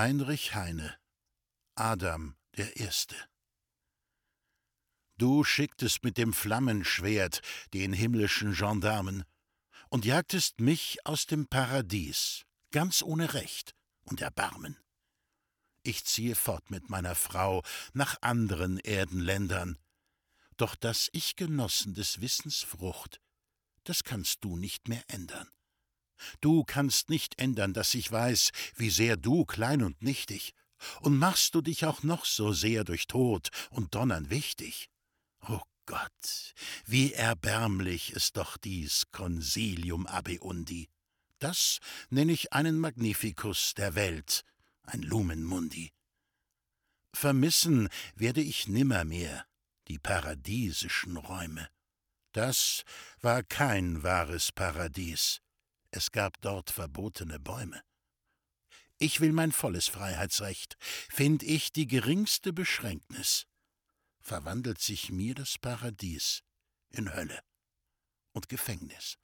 Heinrich Heine Adam der Erste Du schicktest mit dem Flammenschwert den himmlischen Gendarmen und jagtest mich aus dem Paradies, ganz ohne Recht und Erbarmen. Ich ziehe fort mit meiner Frau nach anderen Erdenländern, doch dass ich genossen des Wissens Frucht, das kannst du nicht mehr ändern. Du kannst nicht ändern, dass ich weiß, wie sehr du klein und nichtig, und machst du dich auch noch so sehr durch Tod und Donnern wichtig. O Gott, wie erbärmlich ist doch dies Consilium Abeundi. Das nenn ich einen Magnificus der Welt, ein Lumen Mundi. Vermissen werde ich nimmermehr die paradiesischen Räume. Das war kein wahres Paradies es gab dort verbotene Bäume. Ich will mein volles Freiheitsrecht, find ich die geringste Beschränknis, verwandelt sich mir das Paradies in Hölle und Gefängnis.